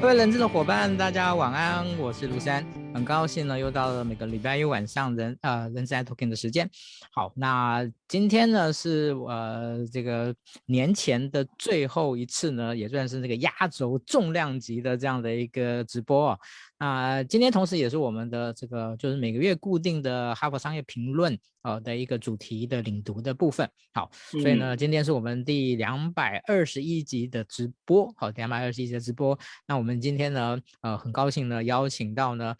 各位人资的伙伴，大家晚安，我是卢山，很高兴呢，又到了每个礼拜一晚上人呃人资 iTalking 的时间。好，那今天呢是呃这个年前的最后一次呢，也算是这个压轴重量级的这样的一个直播啊。那今天同时也是我们的这个就是每个月固定的哈佛商业评论呃的一个主题的领读的部分。好，所以呢，今天是我们第两百二十一集的直播。好，两百二十一集的直播。那我们今天呢，呃，很高兴呢，邀请到呢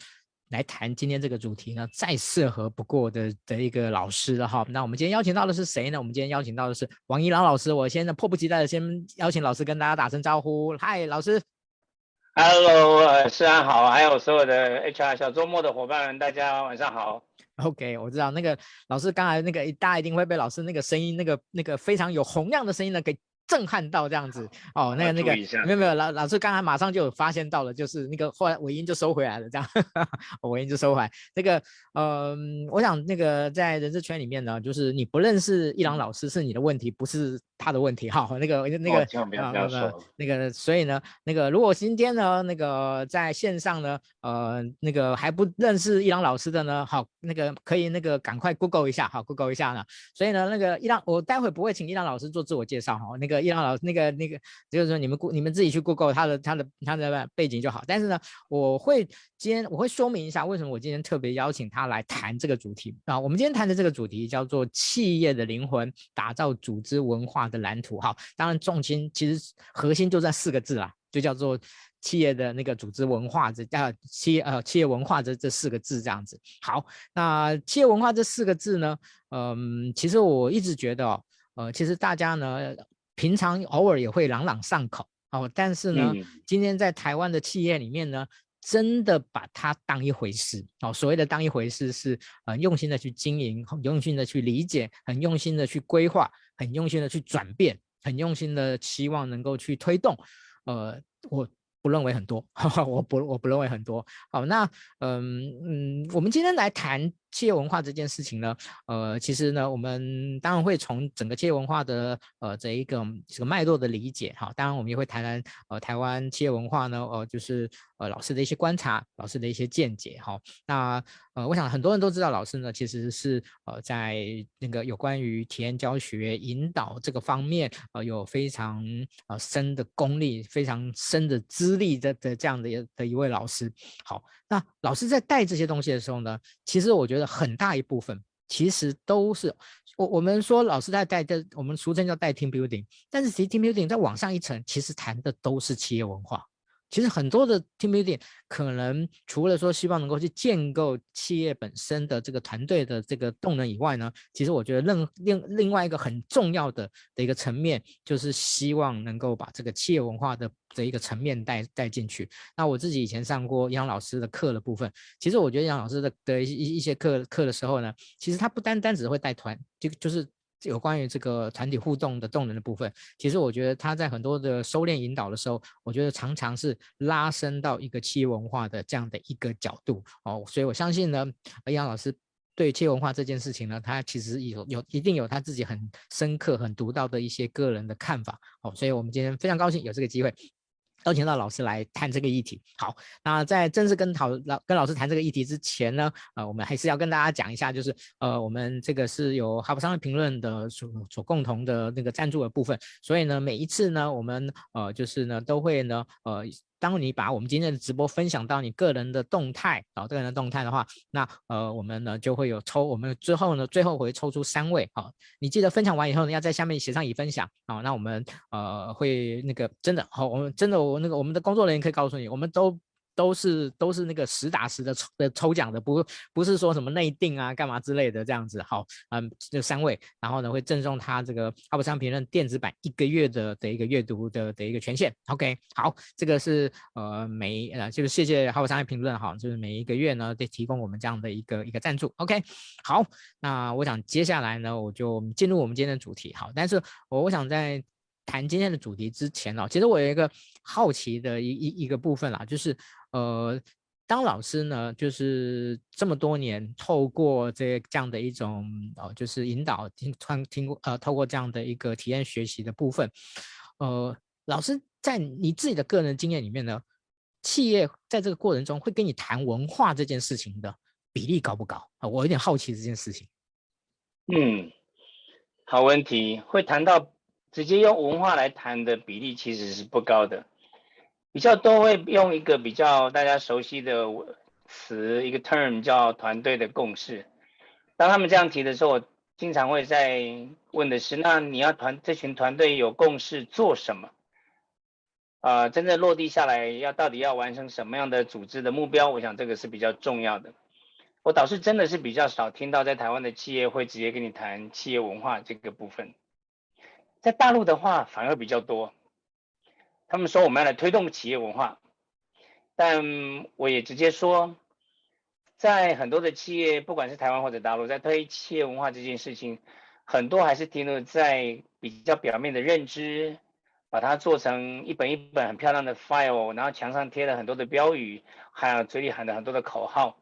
来谈今天这个主题呢，再适合不过的的一个老师了哈。那我们今天邀请到的是谁呢？我们今天邀请到的是王一郎老师。我现在迫不及待的先邀请老师跟大家打声招呼。嗨，老师。Hello，呃，思安好，还有所有的 HR 小周末的伙伴们，大家晚上好。OK，我知道那个老师刚才那个大家一定会被老师那个声音，那个那个非常有洪亮的声音呢给。震撼到这样子哦，那个那个没有没有老老师刚才马上就有发现到了，就是那个后来尾音就收回来了，这样 尾音就收回来。那个嗯，我想那个在人事圈里面呢，就是你不认识伊朗老师是你的问题，不是他的问题哈。那个那个呃那个所以呢，那个如果今天呢那个在线上呢呃那个还不认识伊朗老师的呢，好那个可以那个赶快 Google 一下，好 Google 一下呢。所以呢那个伊朗我待会不会请伊朗老师做自我介绍哈，那个。宜郎老师，那个那个，就是说你们顾你们自己去 Google 他的他的他的背景就好。但是呢，我会今天我会说明一下为什么我今天特别邀请他来谈这个主题啊。我们今天谈的这个主题叫做企业的灵魂，打造组织文化的蓝图。好，当然重心其实核心就在四个字啦，就叫做企业的那个组织文化这叫企业呃企业文化这这四个字这样子。好，那企业文化这四个字呢，嗯，其实我一直觉得哦，呃，其实大家呢。平常偶尔也会朗朗上口哦，但是呢，嗯、今天在台湾的企业里面呢，真的把它当一回事哦。所谓的当一回事是，很用心的去经营，很用心的去理解，很用心的去规划，很用心的去转变，很用心的希望能够去推动。呃，我不认为很多，我不我不认为很多。好，那嗯嗯，我们今天来谈。企业文化这件事情呢，呃，其实呢，我们当然会从整个企业文化的呃这一个这个脉络的理解哈，当然我们也会谈谈呃台湾企业文化呢，呃，就是呃老师的一些观察，老师的一些见解哈。那呃，我想很多人都知道，老师呢其实是呃在那个有关于体验教学引导这个方面呃有非常呃深的功力，非常深的资历的的这样的的一位老师。好，那老师在带这些东西的时候呢，其实我觉得。很大一部分其实都是我我们说老师在带的，我们俗称叫带 team building，但是其实 team building 在往上一层，其实谈的都是企业文化。其实很多的 team building 可能除了说希望能够去建构企业本身的这个团队的这个动能以外呢，其实我觉得另另另外一个很重要的的一个层面，就是希望能够把这个企业文化的这一个层面带带进去。那我自己以前上过杨老师的课的部分，其实我觉得杨老师的的一一些课课的时候呢，其实他不单单只会带团，就就是。有关于这个团体互动的动能的部分，其实我觉得他在很多的收敛引导的时候，我觉得常常是拉伸到一个企业文化的这样的一个角度哦，所以我相信呢，杨老师对企业文化这件事情呢，他其实有有一定有他自己很深刻、很独到的一些个人的看法哦，所以我们今天非常高兴有这个机会。邀请到老师来谈这个议题。好，那在正式跟讨老跟老师谈这个议题之前呢，呃，我们还是要跟大家讲一下，就是呃，我们这个是由哈佛商业评论的所所共同的那个赞助的部分，所以呢，每一次呢，我们呃就是呢都会呢呃。当你把我们今天的直播分享到你个人的动态啊，个人的动态的话，那呃，我们呢就会有抽，我们之后呢，最后会抽出三位啊，你记得分享完以后呢，要在下面写上已分享啊，那我们呃会那个真的好，我们真的我那个我们的工作人员可以告诉你，我们都。都是都是那个实打实的抽的抽奖的，不不是说什么内定啊干嘛之类的这样子。好，嗯，这三位，然后呢会赠送他这个哈佛商评论电子版一个月的的一个阅读的的一个权限。OK，好，这个是呃每呃就是谢谢哈佛商业评论哈，就是每一个月呢得提供我们这样的一个一个赞助。OK，好，那我想接下来呢我就进入我们今天的主题。好，但是我我想在谈今天的主题之前呢，其实我有一个好奇的一一一个部分啦，就是。呃，当老师呢，就是这么多年，透过这这样的一种呃，就是引导听穿听过呃，透过这样的一个体验学习的部分，呃，老师在你自己的个人经验里面呢，企业在这个过程中会跟你谈文化这件事情的比例高不高啊？我有点好奇这件事情。嗯，好问题，会谈到直接用文化来谈的比例其实是不高的，比较多会用一个比较大家熟悉的词，一个 term 叫团队的共识。当他们这样提的时候，我经常会在问的是：那你要团这群团队有共识做什么？啊、真正落地下来要到底要完成什么样的组织的目标？我想这个是比较重要的。我倒是真的是比较少听到在台湾的企业会直接跟你谈企业文化这个部分，在大陆的话反而比较多。他们说我们要来推动企业文化，但我也直接说，在很多的企业，不管是台湾或者大陆，在推企业文化这件事情，很多还是停留在比较表面的认知。把它做成一本一本很漂亮的 file，然后墙上贴了很多的标语，还有嘴里喊了很多的口号。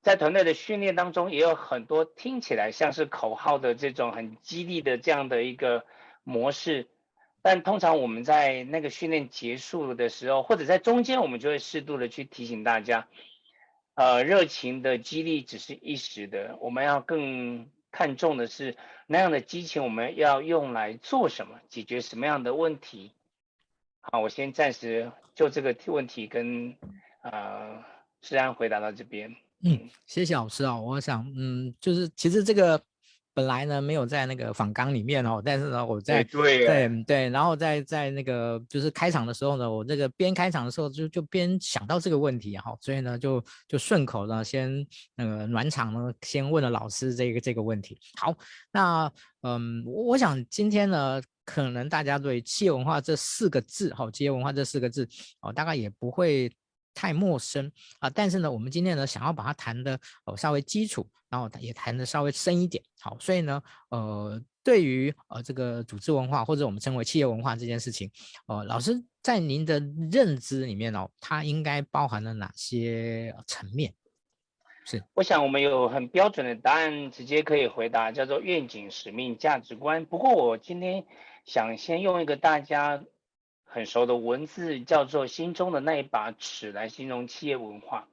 在团队的训练当中，也有很多听起来像是口号的这种很激励的这样的一个模式。但通常我们在那个训练结束的时候，或者在中间，我们就会适度的去提醒大家，呃，热情的激励只是一时的，我们要更。看重的是那样的激情，我们要用来做什么？解决什么样的问题？好，我先暂时就这个问题跟呃诗安回答到这边。嗯，谢谢老师啊、我想，嗯，就是其实这个。本来呢没有在那个访纲里面哦，但是呢我在对对对，然后在在那个就是开场的时候呢，我这个边开场的时候就就边想到这个问题哈，所以呢就就顺口呢先那个暖场呢先问了老师这个这个问题。好，那嗯，我想今天呢可能大家对企业文化这四个字哈，企业文化这四个字哦，大概也不会。太陌生啊，但是呢，我们今天呢，想要把它谈的哦稍微基础，然后也谈的稍微深一点，好，所以呢，呃，对于呃这个组织文化或者我们称为企业文化这件事情，呃，老师在您的认知里面哦，它应该包含了哪些层面？是，我想我们有很标准的答案，直接可以回答，叫做愿景、使命、价值观。不过我今天想先用一个大家。很熟的文字叫做“心中的那一把尺”来形容企业文化。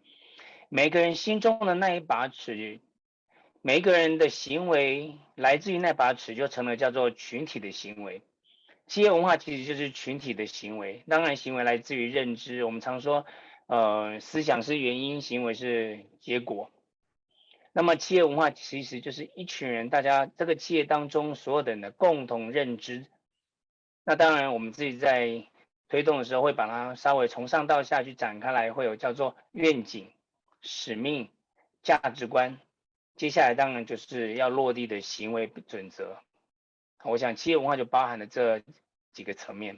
每个人心中的那一把尺，每个人的行为来自于那把尺，就成了叫做群体的行为。企业文化其实就是群体的行为。当然，行为来自于认知。我们常说，呃，思想是原因，行为是结果。那么，企业文化其实就是一群人，大家这个企业当中所有的人的共同认知。那当然，我们自己在推动的时候，会把它稍微从上到下去展开来，会有叫做愿景、使命、价值观。接下来当然就是要落地的行为准则。我想企业文化就包含了这几个层面。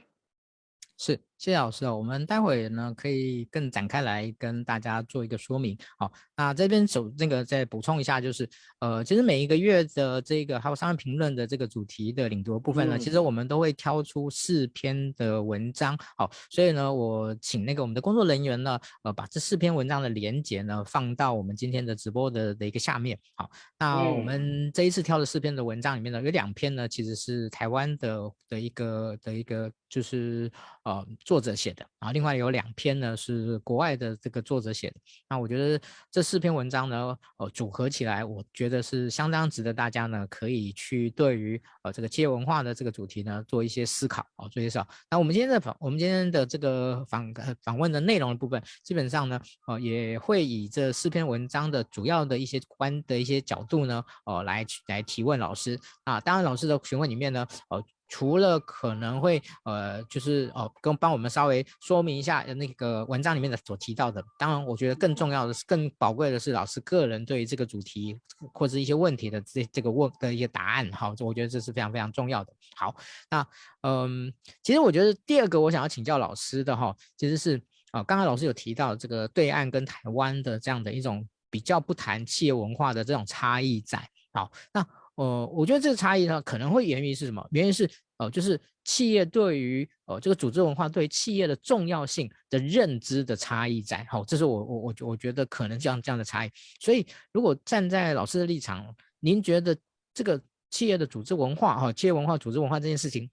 是，谢谢老师啊。我们待会呢可以更展开来跟大家做一个说明。好，那这边首那个再补充一下，就是呃，其实每一个月的这个还有商业评论的这个主题的领读部分呢，嗯、其实我们都会挑出四篇的文章。好，所以呢，我请那个我们的工作人员呢，呃，把这四篇文章的连结呢放到我们今天的直播的的一个下面。好，那我们这一次挑的四篇的文章里面呢，有两篇呢其实是台湾的的一个的一个就是。呃，作者写的，啊另外有两篇呢是国外的这个作者写的。那我觉得这四篇文章呢，呃，组合起来，我觉得是相当值得大家呢可以去对于呃这个企业文化的这个主题呢做一些思考啊，做一些思考。那我们今天的访，我们今天的这个访呃访问的内容的部分，基本上呢，呃，也会以这四篇文章的主要的一些观的一些角度呢，呃，来来提问老师啊。当然，老师的询问里面呢，呃。除了可能会呃，就是哦，跟帮我们稍微说明一下那个文章里面的所提到的。当然，我觉得更重要的是、更宝贵的是老师个人对于这个主题或者一些问题的这这个问的一些答案。好，我觉得这是非常非常重要的。好，那嗯，其实我觉得第二个我想要请教老师的哈，其实是啊，刚刚老师有提到这个对岸跟台湾的这样的一种比较不谈企业文化的这种差异在。好，那。呃，我觉得这个差异呢，可能会源于是什么？原因是呃，就是企业对于呃这个组织文化对企业的重要性的认知的差异在。好，这是我我我我觉得可能这样这样的差异。所以，如果站在老师的立场，您觉得这个企业的组织文化哈，企业文化、组织文化这件事情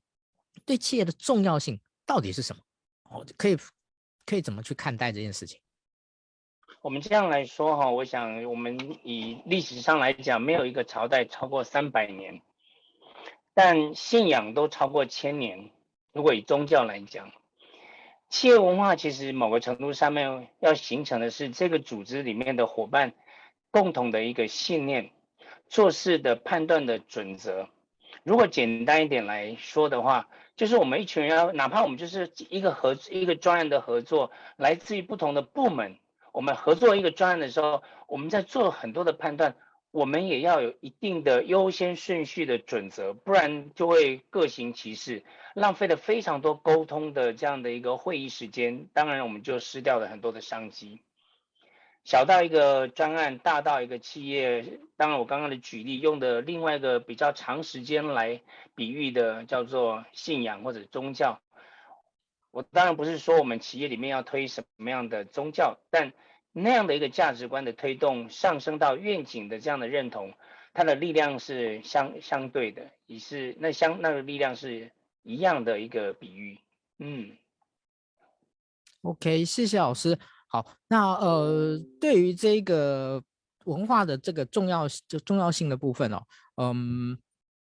对企业的重要性到底是什么？哦，可以可以怎么去看待这件事情？我们这样来说哈，我想我们以历史上来讲，没有一个朝代超过三百年，但信仰都超过千年。如果以宗教来讲，企业文化其实某个程度上面要形成的是这个组织里面的伙伴共同的一个信念，做事的判断的准则。如果简单一点来说的话，就是我们一群人，哪怕我们就是一个合一个专案的合作，来自于不同的部门。我们合作一个专案的时候，我们在做很多的判断，我们也要有一定的优先顺序的准则，不然就会各行其事，浪费了非常多沟通的这样的一个会议时间。当然，我们就失掉了很多的商机。小到一个专案，大到一个企业，当然我刚刚的举例用的另外一个比较长时间来比喻的，叫做信仰或者宗教。我当然不是说我们企业里面要推什么样的宗教，但那样的一个价值观的推动，上升到愿景的这样的认同，它的力量是相相对的，也是那相那个力量是一样的一个比喻。嗯，OK，谢谢老师。好，那呃，对于这个文化的这个重要就重要性的部分哦，嗯，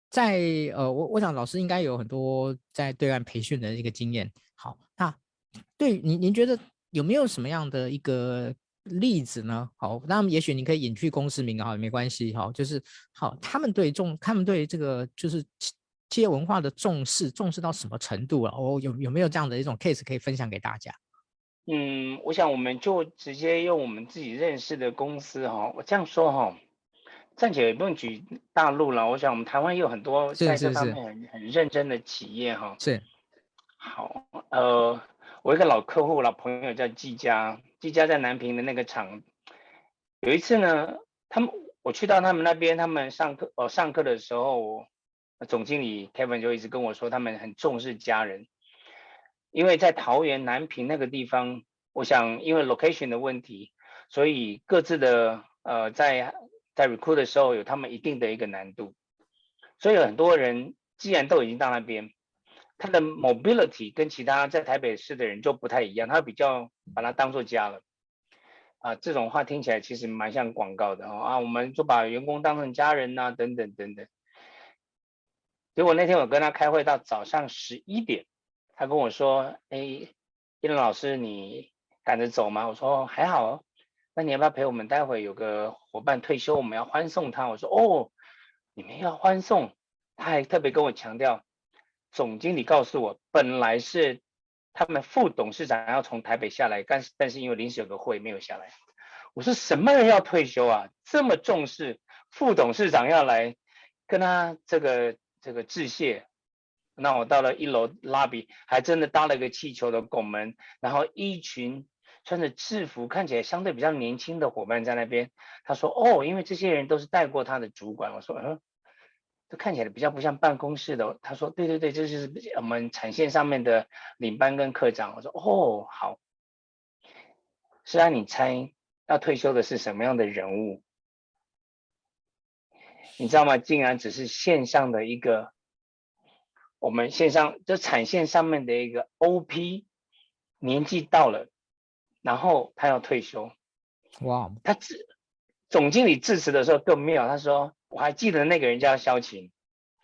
在呃，我我想老师应该有很多在对岸培训的一个经验。好，对您您觉得有没有什么样的一个？例子呢？好，那么也许你可以隐去公司名啊，也没关系。好，就是好，他们对重，他们对这个就是企业文化的重视，重视到什么程度了？哦，有有没有这样的一种 case 可以分享给大家？嗯，我想我们就直接用我们自己认识的公司哈，我这样说哈，暂且也不用举大陆了。我想我们台湾也有很多在这方面很很认真的企业哈。是。好，呃，我一个老客户、老朋友叫季家，季家在南平的那个厂，有一次呢，他们我去到他们那边，他们上课哦，上课的时候，总经理 Kevin 就一直跟我说，他们很重视家人，因为在桃园南平那个地方，我想因为 location 的问题，所以各自的呃在在 recruit 的时候有他们一定的一个难度，所以很多人既然都已经到那边。他的 mobility 跟其他在台北市的人就不太一样，他比较把它当做家了，啊，这种话听起来其实蛮像广告的哦啊，我们就把员工当成家人呐、等等等等。结果那天我跟他开会到早上十一点，他跟我说：“哎，叶伦老师，你赶着走吗？”我说：“还好，那你要不要陪我们？待会有个伙伴退休，我们要欢送他。”我说：“哦，你们要欢送？”他还特别跟我强调。总经理告诉我，本来是他们副董事长要从台北下来，但是但是因为临时有个会没有下来。我说什么人要退休啊？这么重视，副董事长要来跟他这个这个致谢。那我到了一楼 lobby，还真的搭了一个气球的拱门，然后一群穿着制服、看起来相对比较年轻的伙伴在那边。他说：“哦，因为这些人都是带过他的主管。”我说：“嗯。”这看起来比较不像办公室的。他说：“对对对，这就是我们产线上面的领班跟科长。”我说：“哦，好。”是啊，你猜要退休的是什么样的人物？你知道吗？竟然只是线上的一个，我们线上就产线上面的一个 OP，年纪到了，然后他要退休。哇！他致总经理致辞的时候更妙，他说。我还记得那个人叫萧琴，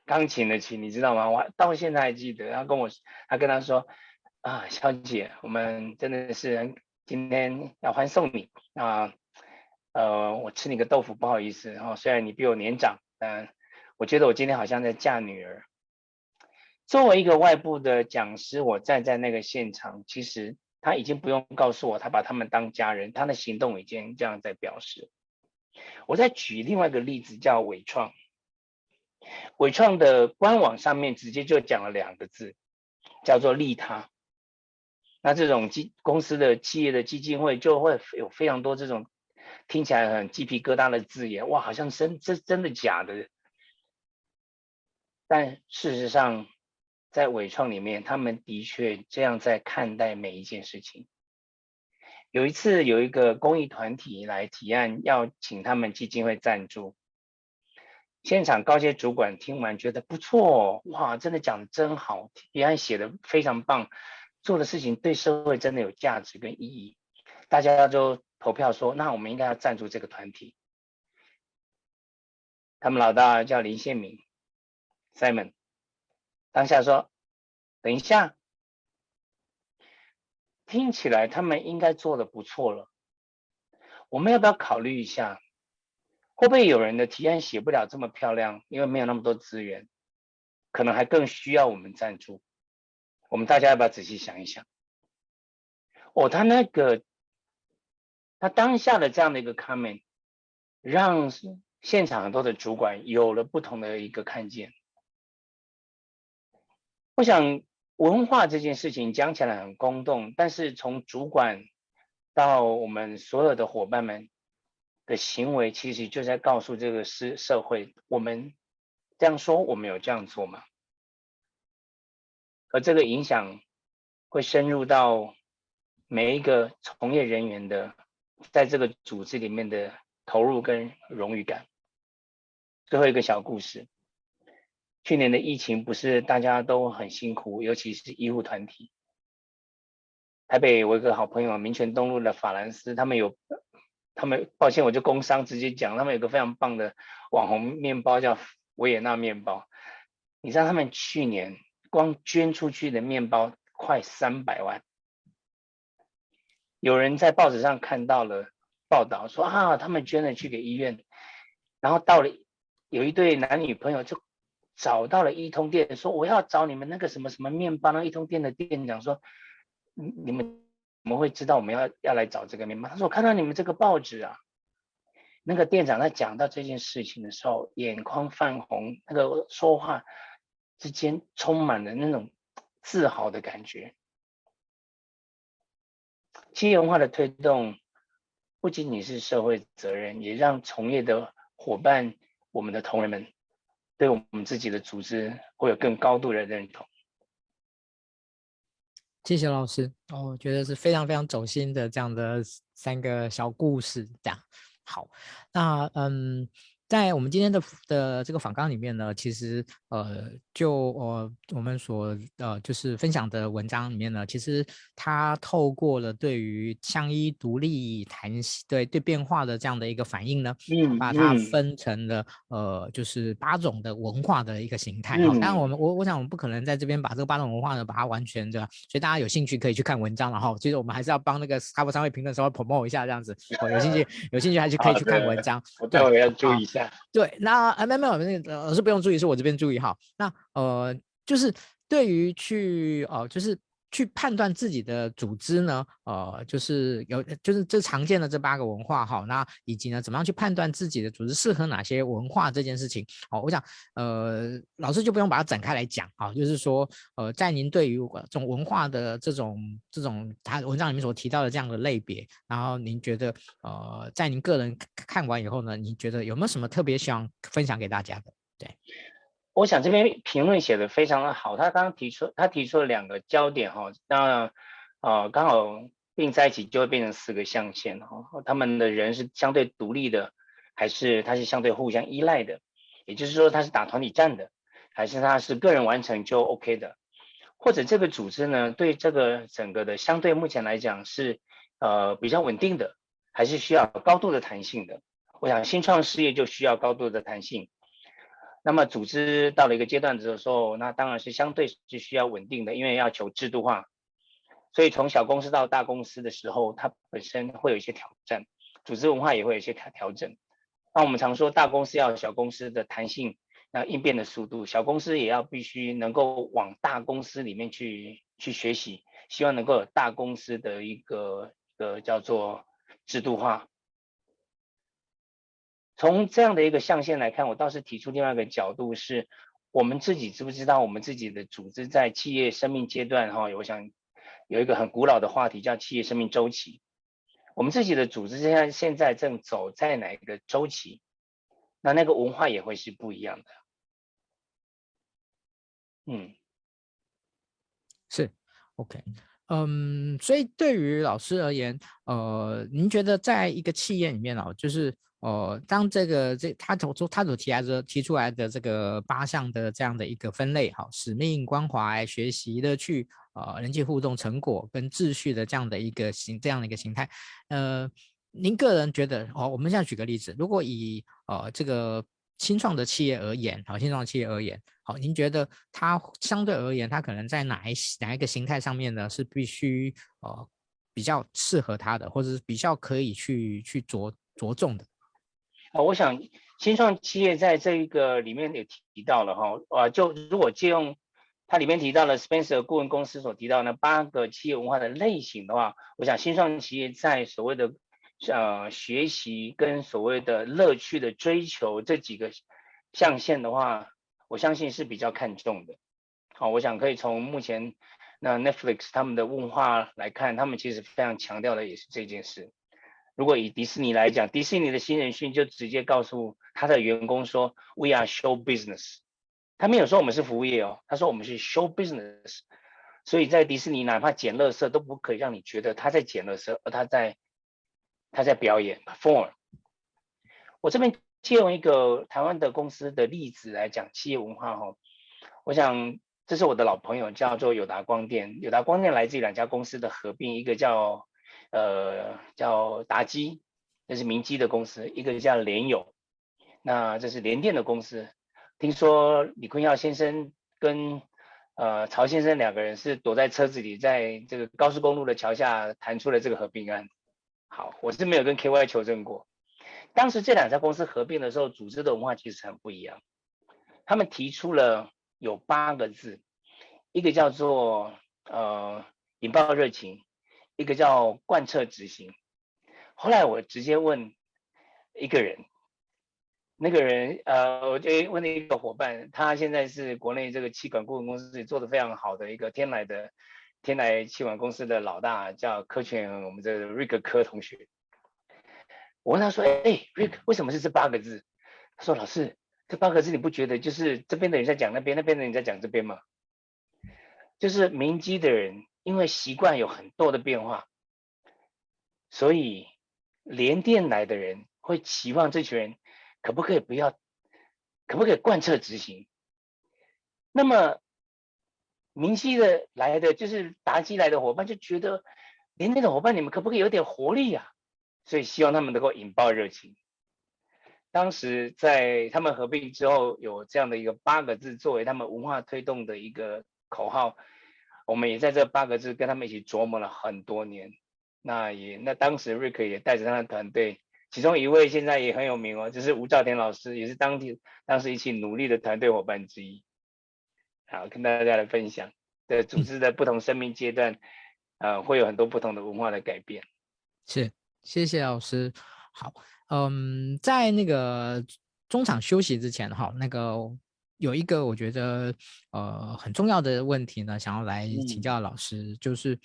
钢琴的琴，你知道吗？我到现在还记得。他跟我，他跟他说：“啊，萧姐，我们真的是今天要欢送你啊，呃，我吃你个豆腐，不好意思。然后虽然你比我年长，但我觉得我今天好像在嫁女儿。作为一个外部的讲师，我站在那个现场，其实他已经不用告诉我，他把他们当家人，他的行动已经这样在表示。”我再举另外一个例子，叫伟创。伟创的官网上面直接就讲了两个字，叫做利他。那这种基公司的企业的基金会就会有非常多这种听起来很鸡皮疙瘩的字眼，哇，好像真这真的假的？但事实上，在伟创里面，他们的确这样在看待每一件事情。有一次，有一个公益团体来提案，要请他们基金会赞助。现场高阶主管听完觉得不错，哇，真的讲的真好，提案写的非常棒。做的事情对社会真的有价值跟意义，大家就投票说，那我们应该要赞助这个团体。他们老大叫林宪明，Simon，当下说，等一下，听起来他们应该做的不错了，我们要不要考虑一下，会不会有人的提案写不了这么漂亮，因为没有那么多资源，可能还更需要我们赞助。我们大家要不要仔细想一想？哦，他那个，他当下的这样的一个 comment，让现场很多的主管有了不同的一个看见。我想文化这件事情讲起来很空洞，但是从主管到我们所有的伙伴们的行为，其实就在告诉这个社社会，我们这样说，我们有这样做吗？而这个影响会深入到每一个从业人员的在这个组织里面的投入跟荣誉感。最后一个小故事，去年的疫情不是大家都很辛苦，尤其是医护团体。台北我有一个好朋友，民权东路的法兰斯，他们有，他们抱歉我就工商直接讲，他们有个非常棒的网红面包叫维也纳面包，你知道他们去年。光捐出去的面包快三百万，有人在报纸上看到了报道说啊，他们捐了去给医院，然后到了有一对男女朋友就找到了一通店，说我要找你们那个什么什么面包，那一通店的店长说，你们怎么会知道我们要要来找这个面包？他说我看到你们这个报纸啊，那个店长在讲到这件事情的时候，眼眶泛红，那个说话。之间充满了那种自豪的感觉。企业文化的推动不仅仅是社会责任，也让从业的伙伴、我们的同仁们对我们自己的组织会有更高度的认同。谢谢老师，哦，我觉得是非常非常走心的这样的三个小故事，这样好。那嗯。在我们今天的的这个访纲里面呢，其实呃，就呃我们所呃就是分享的文章里面呢，其实它透过了对于相依独立弹性对对变化的这样的一个反应呢，嗯，把它分成了呃就是八种的文化的一个形态。当然我们我我想我们不可能在这边把这个八种文化呢把它完全对吧？所以大家有兴趣可以去看文章，然后其实我们还是要帮那个哈佛商业评论稍微 promote 一下这样子。有兴趣有兴趣还是可以去看文章。我待会要注意一下。对，那啊没有没有那个老师不用注意，是我这边注意哈。那呃，就是对于去哦、呃，就是。去判断自己的组织呢，呃，就是有，就是这常见的这八个文化哈，那以及呢，怎么样去判断自己的组织适合哪些文化这件事情，好，我想，呃，老师就不用把它展开来讲啊，就是说，呃，在您对于这种文化的这种这种他文章里面所提到的这样的类别，然后您觉得，呃，在您个人看完以后呢，您觉得有没有什么特别想分享给大家的？对。我想这边评论写的非常的好，他刚刚提出他提出了两个焦点哈，那呃刚好并在一起就会变成四个象限哈，他们的人是相对独立的，还是他是相对互相依赖的？也就是说他是打团体战的，还是他是个人完成就 OK 的？或者这个组织呢，对这个整个的相对目前来讲是呃比较稳定的，还是需要高度的弹性的？我想新创事业就需要高度的弹性。那么组织到了一个阶段的时候，那当然是相对是需要稳定的，因为要求制度化。所以从小公司到大公司的时候，它本身会有一些挑战，组织文化也会有一些调调整。那我们常说大公司要有小公司的弹性，那应变的速度，小公司也要必须能够往大公司里面去去学习，希望能够有大公司的一个一个叫做制度化。从这样的一个象限来看，我倒是提出另外一个角度是，我们自己知不知道我们自己的组织在企业生命阶段哈？我想有一个很古老的话题叫企业生命周期，我们自己的组织现在现在正走在哪个周期？那那个文化也会是不一样的。嗯，是，OK。嗯，所以对于老师而言，呃，您觉得在一个企业里面哦，就是哦，当这个这他所他所提来的提出来的这个八项的这样的一个分类，哈，使命、关怀、学习、乐趣、呃，人际互动、成果跟秩序的这样的一个形这样的一个形态，呃，您个人觉得哦，我们现在举个例子，如果以呃这个新创的企业而言，好，新创企业而言，好，您觉得它相对而言，它可能在哪一哪一个形态上面呢，是必须呃比较适合它的，或者是比较可以去去着着重的？啊，我想新创企业在这一个里面也提到了哈，啊，就如果借用它里面提到了 Spencer 顾问公司所提到的那八个企业文化的类型的话，我想新创企业在所谓的呃学习跟所谓的乐趣的追求这几个象限的话，我相信是比较看重的。好，我想可以从目前那 Netflix 他们的问话来看，他们其实非常强调的也是这件事。如果以迪士尼来讲，迪士尼的新人训就直接告诉他的员工说：“We are show business。”他没有说我们是服务业哦，他说我们是 show business。所以在迪士尼，哪怕捡垃圾都不可以让你觉得他在捡垃圾，而他在他在表演 perform。我这边借用一个台湾的公司的例子来讲企业文化哈，我想这是我的老朋友叫做友达光电，友达光电来自于两家公司的合并，一个叫。呃，叫达基，这是明基的公司；一个叫联友，那这是联电的公司。听说李坤耀先生跟呃曹先生两个人是躲在车子里，在这个高速公路的桥下谈出了这个合并案。好，我是没有跟 KY 求证过。当时这两家公司合并的时候，组织的文化其实很不一样。他们提出了有八个字，一个叫做呃引爆热情。一个叫贯彻执行，后来我直接问一个人，那个人呃，我就问了一个伙伴，他现在是国内这个气管顾问公司做的非常好的一个天来的天来气管公司的老大，叫柯全，我们这个瑞克柯同学。我问他说：“哎，瑞克，为什么是这八个字？”他说：“老师，这八个字你不觉得就是这边的人在讲那边，那边的人在讲这边吗？就是明基的人。”因为习惯有很多的变化，所以联电来的人会期望这群人可不可以不要，可不可以贯彻执行？那么明基的来的就是达基来的伙伴就觉得联电的伙伴，你们可不可以有点活力啊？所以希望他们能够引爆热情。当时在他们合并之后，有这样的一个八个字作为他们文化推动的一个口号。我们也在这八个字跟他们一起琢磨了很多年，那也那当时瑞克也带着他的团队，其中一位现在也很有名哦，就是吴兆田老师，也是当地当时一起努力的团队伙伴之一。好，跟大家来分享，的组织的不同生命阶段，呃，会有很多不同的文化的改变。是，谢谢老师。好，嗯，在那个中场休息之前，哈，那个。有一个我觉得呃很重要的问题呢，想要来请教老师，嗯、就是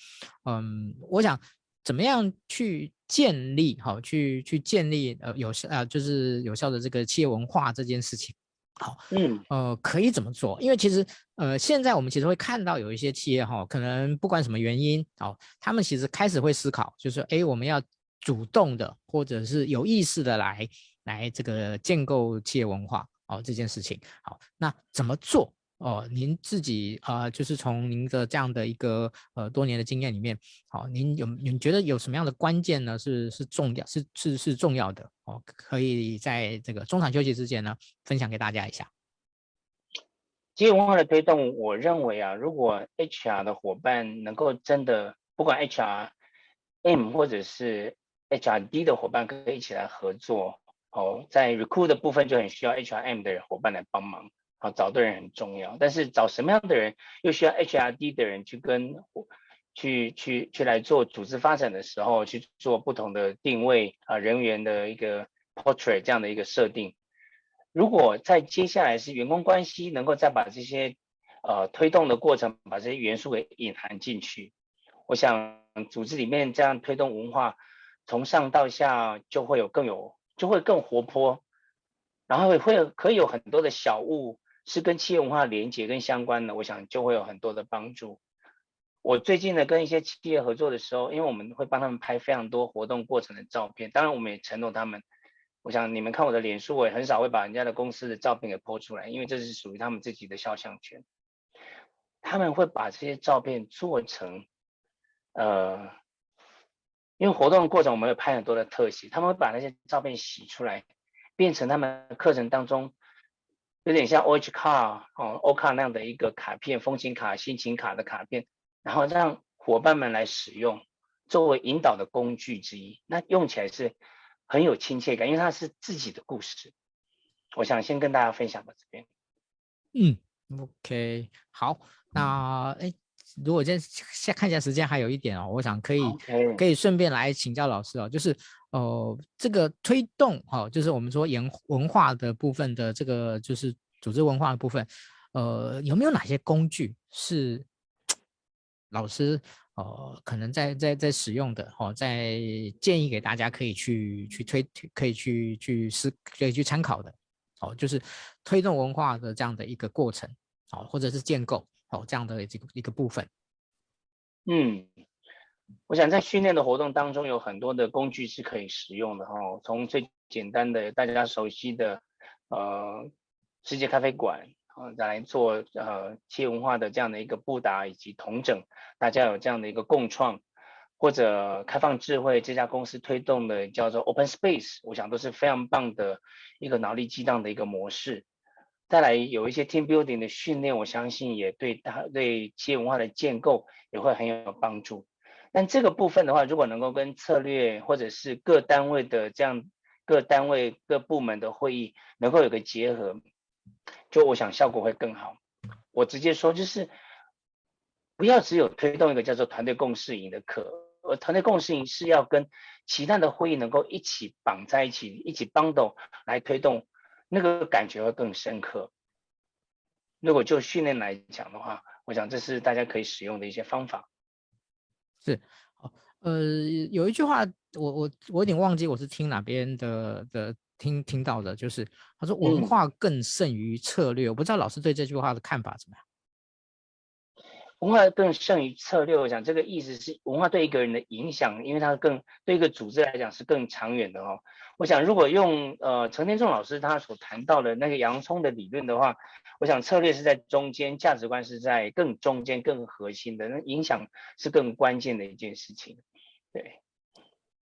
嗯，我想怎么样去建立好，去去建立呃有效啊，就是有效的这个企业文化这件事情，好，嗯，呃，可以怎么做？因为其实呃现在我们其实会看到有一些企业哈，可能不管什么原因，哦，他们其实开始会思考，就是哎，我们要主动的或者是有意识的来来这个建构企业文化。哦，这件事情好，那怎么做？哦，您自己啊、呃，就是从您的这样的一个呃多年的经验里面，好、哦，您有您觉得有什么样的关键呢？是是重要，是是是重要的哦，可以在这个中场休息之前呢，分享给大家一下。企业文化的推动，我认为啊，如果 HR 的伙伴能够真的，不管 HRM 或者是 HRD 的伙伴，可以一起来合作。哦，在 recruit 的部分就很需要 HRM 的伙伴来帮忙，好，找对人很重要，但是找什么样的人又需要 HRD 的人去跟去去去来做组织发展的时候去做不同的定位啊，人员的一个 portrait 这样的一个设定。如果在接下来是员工关系能够再把这些呃推动的过程把这些元素给隐含进去，我想组织里面这样推动文化从上到下就会有更有。就会更活泼，然后会可以有很多的小物是跟企业文化连接跟相关的，我想就会有很多的帮助。我最近呢跟一些企业合作的时候，因为我们会帮他们拍非常多活动过程的照片，当然我们也承诺他们我想你们看我的脸书，我也很少会把人家的公司的照片给 po 出来，因为这是属于他们自己的肖像权。他们会把这些照片做成，呃，因为活动的过程我们会拍很多的特写，他们会把那些照片洗出来，变成他们课程当中有点像 OH 卡哦 O 卡那样的一个卡片，风景卡、心情卡的卡片，然后让伙伴们来使用，作为引导的工具之一。那用起来是很有亲切感，因为它是自己的故事。我想先跟大家分享到这边。嗯，OK，好。那哎，如果今天先看一下时间，还有一点哦，我想可以.可以顺便来请教老师哦，就是呃这个推动哦，就是我们说研文化的部分的这个就是组织文化的部分，呃有没有哪些工具是老师呃可能在在在使用的哦，在建议给大家可以去去推可以去去思可以去参考的哦，就是推动文化的这样的一个过程哦，或者是建构。哦，这样的一个一个部分。嗯，我想在训练的活动当中，有很多的工具是可以使用的哈、哦。从最简单的大家熟悉的呃世界咖啡馆啊、再来做呃企业文化的这样的一个布达以及同整，大家有这样的一个共创，或者开放智慧这家公司推动的叫做 Open Space，我想都是非常棒的一个脑力激荡的一个模式。再来有一些 team building 的训练，我相信也对他对企业文化的建构也会很有帮助。但这个部分的话，如果能够跟策略或者是各单位的这样各单位各部门的会议能够有个结合，就我想效果会更好。我直接说就是，不要只有推动一个叫做团队共识营的课，而团队共识营是要跟其他的会议能够一起绑在一起，一起 bundle 来推动。那个感觉会更深刻。如果就训练来讲的话，我想这是大家可以使用的一些方法。是，呃，有一句话，我我我有点忘记我是听哪边的的听听到的，就是他说文化更胜于策略。嗯、我不知道老师对这句话的看法怎么样？文化更胜于策略，我想这个意思是文化对一个人的影响，因为它更对一个组织来讲是更长远的哦。我想如果用呃陈天仲老师他所谈到的那个洋葱的理论的话，我想策略是在中间，价值观是在更中间、更核心的，那影响是更关键的一件事情。对，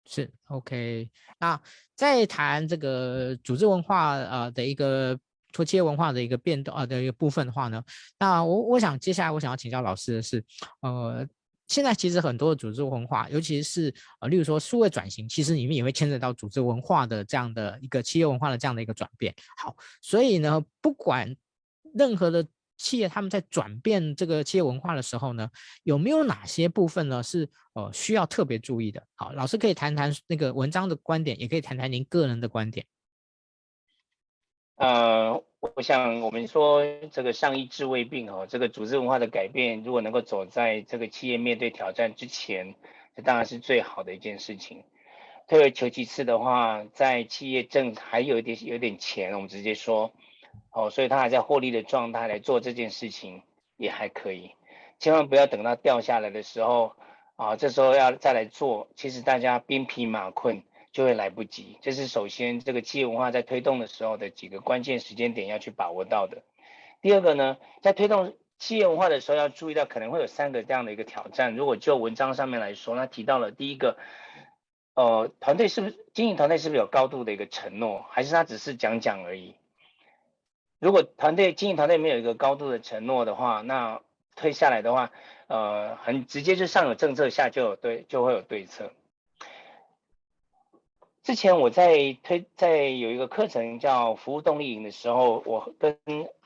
是 OK。那在谈这个组织文化呃的一个。做企业文化的一个变动啊的一个部分的话呢，那我我想接下来我想要请教老师的是，呃，现在其实很多的组织文化，尤其是呃，例如说数位转型，其实里面也会牵扯到组织文化的这样的一个企业文化的这样的一个转变。好，所以呢，不管任何的企业，他们在转变这个企业文化的时候呢，有没有哪些部分呢是呃需要特别注意的？好，老师可以谈谈那个文章的观点，也可以谈谈您个人的观点。呃，我想我们说这个上医治未病哦，这个组织文化的改变，如果能够走在这个企业面对挑战之前，这当然是最好的一件事情。退而求其次的话，在企业正还有一点有点钱，我们直接说哦，所以他还在获利的状态来做这件事情也还可以，千万不要等到掉下来的时候啊，这时候要再来做，其实大家兵疲马困。就会来不及，这是首先这个企业文化在推动的时候的几个关键时间点要去把握到的。第二个呢，在推动企业文化的时候要注意到可能会有三个这样的一个挑战。如果就文章上面来说，那提到了第一个，呃，团队是不是经营团队是不是有高度的一个承诺，还是他只是讲讲而已？如果团队经营团队没有一个高度的承诺的话，那推下来的话，呃，很直接就上有政策，下就有对就会有对策。之前我在推在有一个课程叫服务动力营的时候，我跟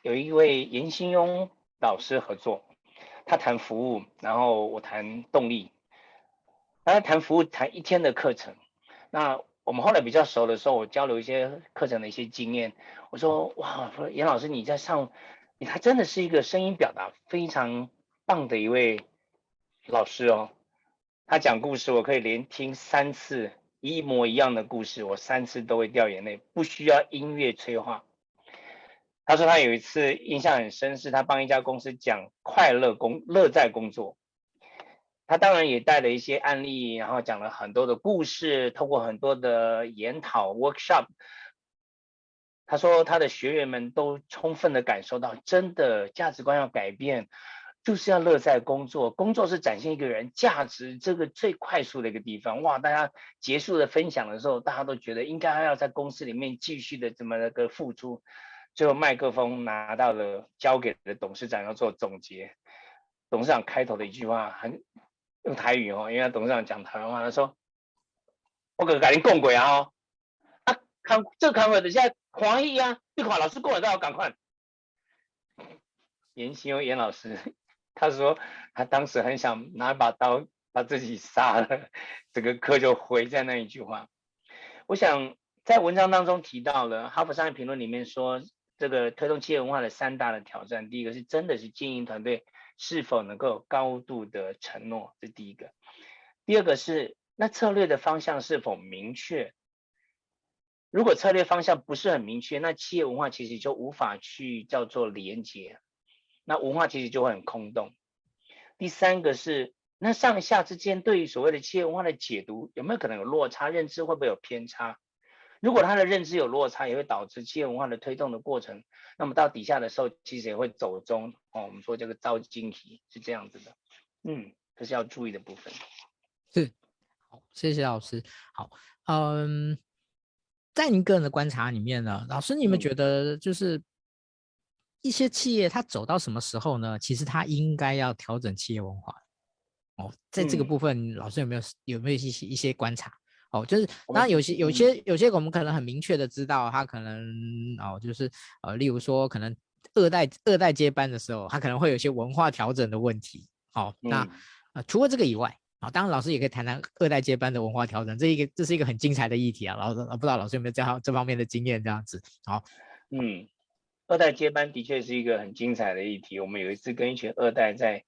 有一位严新庸老师合作，他谈服务，然后我谈动力，他谈服务谈一天的课程。那我们后来比较熟的时候，我交流一些课程的一些经验。我说哇，严老师你在上，你他真的是一个声音表达非常棒的一位老师哦。他讲故事我可以连听三次。一模一样的故事，我三次都会掉眼泪，不需要音乐催化。他说他有一次印象很深，是他帮一家公司讲快乐工乐在工作。他当然也带了一些案例，然后讲了很多的故事，透过很多的研讨 workshop，他说他的学员们都充分的感受到，真的价值观要改变，就是要乐在工作，工作是展现一个人价值这个最快速的一个地方。哇，大家结束的分享的时候，大家都觉得应该还要在公司里面继续的这么那个付出。最后麦克风拿到了，交给了董事长要做总结。董事长开头的一句话很。用台语哦，因为董事长讲台湾话，他说：“我可赶紧共轨啊！啊，看这看会的现在黄奕啊，你看老师过来都要赶快。”严行勇严老师，他说他当时很想拿把刀把自己杀了，整个课就毁在那一句话。我想在文章当中提到了《哈佛商业评论》里面说，这个推动企业文化的三大的挑战，第一个是真的是经营团队。是否能够高度的承诺？这第一个。第二个是，那策略的方向是否明确？如果策略方向不是很明确，那企业文化其实就无法去叫做连接，那文化其实就会很空洞。第三个是，那上下之间对于所谓的企业文化的解读有没有可能有落差？认知会不会有偏差？如果他的认知有落差，也会导致企业文化的推动的过程。那么到底下的时候，其实也会走中哦。我们说这个遭惊喜是这样子的，嗯，这是要注意的部分。是，好，谢谢老师。好，嗯，在您个人的观察里面呢，老师你们觉得就是一些企业它走到什么时候呢？其实它应该要调整企业文化。哦，在这个部分，嗯、老师有没有有没有一些一些观察？哦，就是当然有些有些有些我们可能很明确的知道，他可能哦，就是呃，例如说可能二代二代接班的时候，他可能会有些文化调整的问题。好、哦，那呃除了这个以外，啊、哦，当然老师也可以谈谈二代接班的文化调整，这一个这是一个很精彩的议题啊。老师不知道老师有没有这样这方面的经验这样子。好，嗯，二代接班的确是一个很精彩的议题。我们有一次跟一群二代在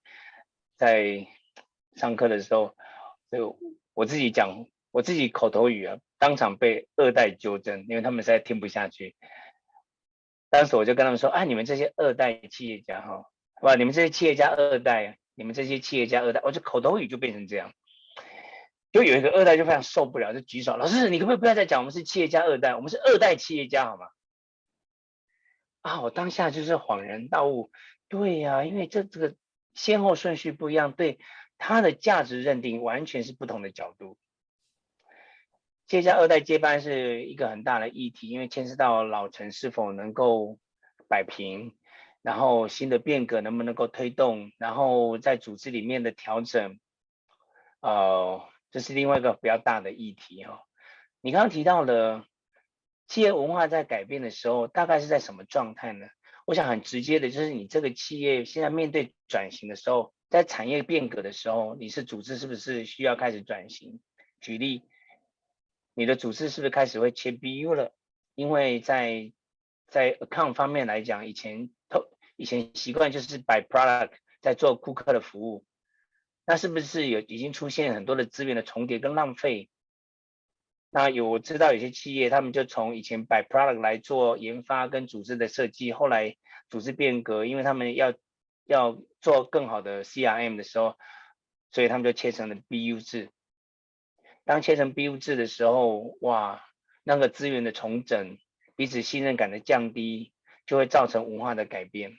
在上课的时候，就我自己讲。我自己口头语啊，当场被二代纠正，因为他们实在听不下去。当时我就跟他们说：“啊，你们这些二代企业家哈，哇，你们这些企业家二代，你们这些企业家二代，我就口头语就变成这样。”就有一个二代就非常受不了，就举手：“老师，你可不可以不要再讲我们是企业家二代，我们是二代企业家好吗？”啊，我当下就是恍然大悟，对呀、因为这这个先后顺序不一样，对他的价值认定完全是不同的角度。接下二代接班是一个很大的议题，因为牵涉到老陈是否能够摆平，然后新的变革能不能够推动，然后在组织里面的调整，呃，这是另外一个比较大的议题哈、哦。你刚刚提到了企业文化在改变的时候，大概是在什么状态呢？我想很直接的就是你这个企业现在面对转型的时候，在产业变革的时候，你是组织是不是需要开始转型？举例。你的组织是不是开始会切 BU 了？因为在在 account 方面来讲，以前透以前习惯就是 by product 在做顾客的服务，那是不是有已经出现很多的资源的重叠跟浪费？那有我知道有些企业他们就从以前摆 product 来做研发跟组织的设计，后来组织变革，因为他们要要做更好的 CRM 的时候，所以他们就切成了 BU 制。当切成 BU 制的时候，哇，那个资源的重整，彼此信任感的降低，就会造成文化的改变。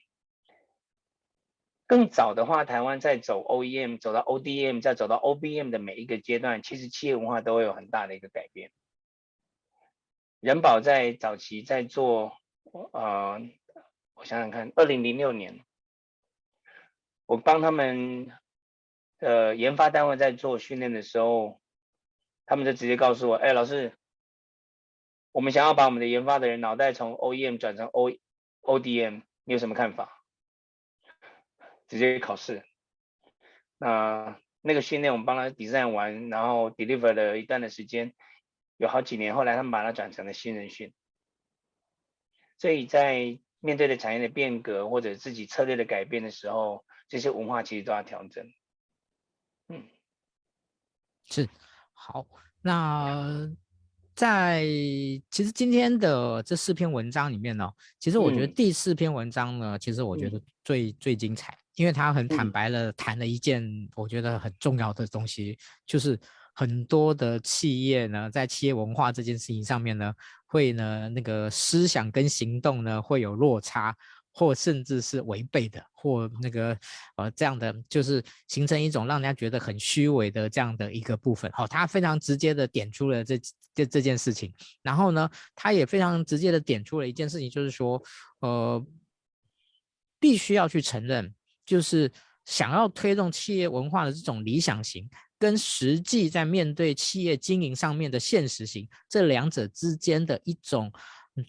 更早的话，台湾在走 OEM，走到 ODM，再走到 OBM 的每一个阶段，其实企业文化都会有很大的一个改变。人保在早期在做，呃，我想想看，二零零六年，我帮他们，呃，研发单位在做训练的时候。他们就直接告诉我：“哎，老师，我们想要把我们的研发的人脑袋从 OEM 转成 O ODM，你有什么看法？”直接考试。那那个训练我们帮他 design 完，然后 deliver 了一段的时间，有好几年，后来他们把它转成了新人训。所以在面对的产业的变革或者自己策略的改变的时候，这些文化其实都要调整。嗯，是。好，那在其实今天的这四篇文章里面呢，其实我觉得第四篇文章呢，嗯、其实我觉得最、嗯、最精彩，因为他很坦白了谈了一件我觉得很重要的东西，嗯、就是很多的企业呢，在企业文化这件事情上面呢，会呢那个思想跟行动呢会有落差。或甚至是违背的，或那个呃这样的，就是形成一种让人家觉得很虚伪的这样的一个部分。好、哦，他非常直接的点出了这这这件事情，然后呢，他也非常直接的点出了一件事情，就是说，呃，必须要去承认，就是想要推动企业文化的这种理想型，跟实际在面对企业经营上面的现实型，这两者之间的一种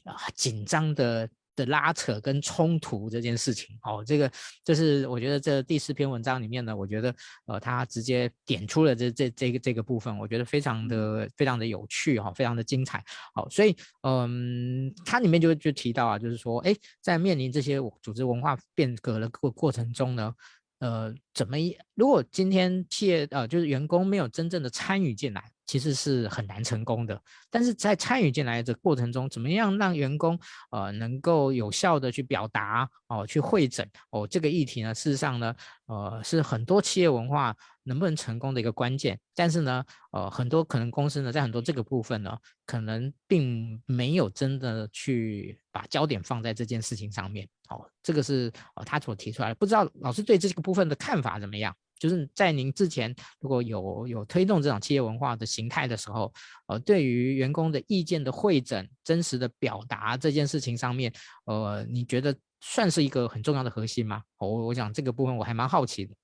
啊紧张的。的拉扯跟冲突这件事情，哦，这个这是我觉得这第四篇文章里面呢，我觉得呃，他直接点出了这这这个这个部分，我觉得非常的非常的有趣哈，非常的精彩，好，所以嗯，它里面就就提到啊，就是说，哎，在面临这些组织文化变革的过过程中呢，呃，怎么如果今天企业呃就是员工没有真正的参与进来。其实是很难成功的，但是在参与进来的过程中，怎么样让员工呃能够有效的去表达哦，去会诊哦这个议题呢？事实上呢，呃是很多企业文化能不能成功的一个关键。但是呢，呃很多可能公司呢在很多这个部分呢，可能并没有真的去把焦点放在这件事情上面。哦，这个是呃他所提出来的，不知道老师对这个部分的看法啊怎么样？就是在您之前，如果有有推动这种企业文化的形态的时候，呃，对于员工的意见的会诊、真实的表达这件事情上面，呃，你觉得算是一个很重要的核心吗？我我想这个部分我还蛮好奇的。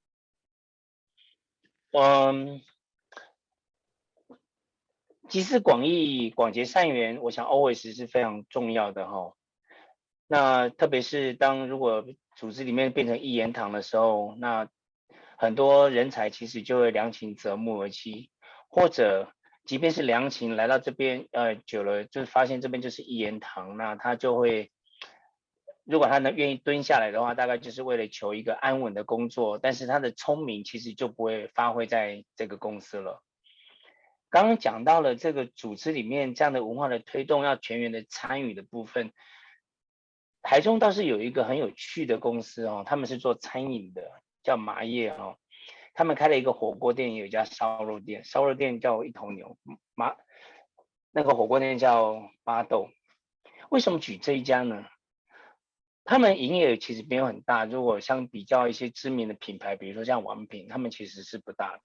嗯，集思广益、广结善缘，我想 always 是非常重要的哈。那特别是当如果组织里面变成一言堂的时候，那很多人才其实就会良禽择木而栖，或者即便是良禽来到这边，呃，久了就发现这边就是一言堂，那他就会，如果他能愿意蹲下来的话，大概就是为了求一个安稳的工作，但是他的聪明其实就不会发挥在这个公司了。刚刚讲到了这个组织里面这样的文化的推动要全员的参与的部分，台中倒是有一个很有趣的公司哦，他们是做餐饮的。叫麻叶哦，他们开了一个火锅店，有一家烧肉店，烧肉店叫一头牛，麻那个火锅店叫巴豆。为什么举这一家呢？他们营业额其实没有很大，如果相比较一些知名的品牌，比如说像王品，他们其实是不大。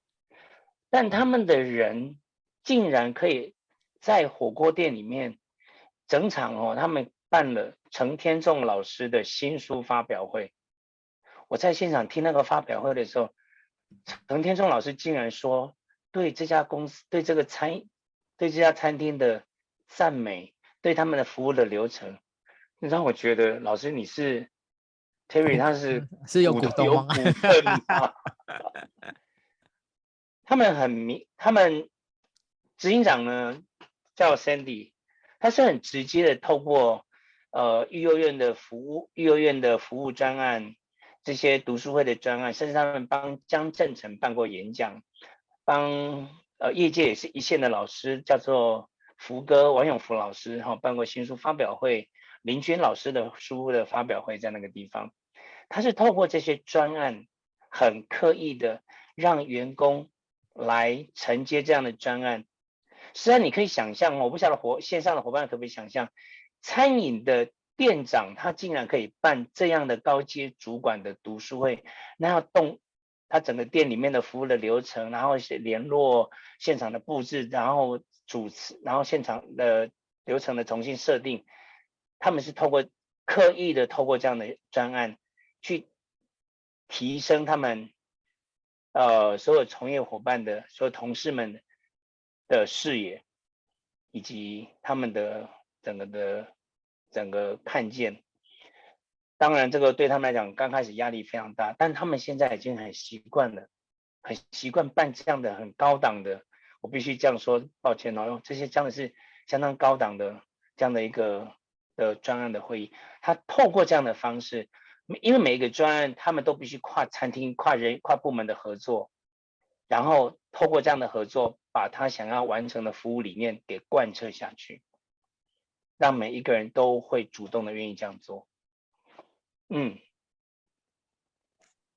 但他们的人竟然可以在火锅店里面整场哦，他们办了陈天仲老师的新书发表会。我在现场听那个发表会的时候，陈天松老师竟然说对这家公司、对这个餐、对这家餐厅的赞美，对他们的服务的流程，让我觉得老师你是 Terry，他是 是有股东吗？他们很明，他们执行长呢叫 Sandy，他是很直接的透过呃育幼院的服务、育幼院的服务专案。这些读书会的专案，甚至他们帮江振成办过演讲，帮呃业界也是一线的老师，叫做福哥王永福老师哈，办过新书发表会，林军老师的书的发表会在那个地方，他是透过这些专案，很刻意的让员工来承接这样的专案。实际上你可以想象，我不晓得伙线上的伙伴可不可以想象，餐饮的。店长他竟然可以办这样的高阶主管的读书会，那要动他整个店里面的服务的流程，然后联络现场的布置，然后主持，然后现场的流程的重新设定，他们是透过刻意的透过这样的专案去提升他们呃所有从业伙伴的所有同事们的视野，以及他们的整个的。整个看见，当然这个对他们来讲刚开始压力非常大，但他们现在已经很习惯了，很习惯办这样的很高档的，我必须这样说，抱歉哦，这些真的是相当高档的这样的一个的专案的会议，他透过这样的方式，因为每一个专案他们都必须跨餐厅、跨人、跨部门的合作，然后透过这样的合作，把他想要完成的服务理念给贯彻下去。让每一个人都会主动的愿意这样做，嗯，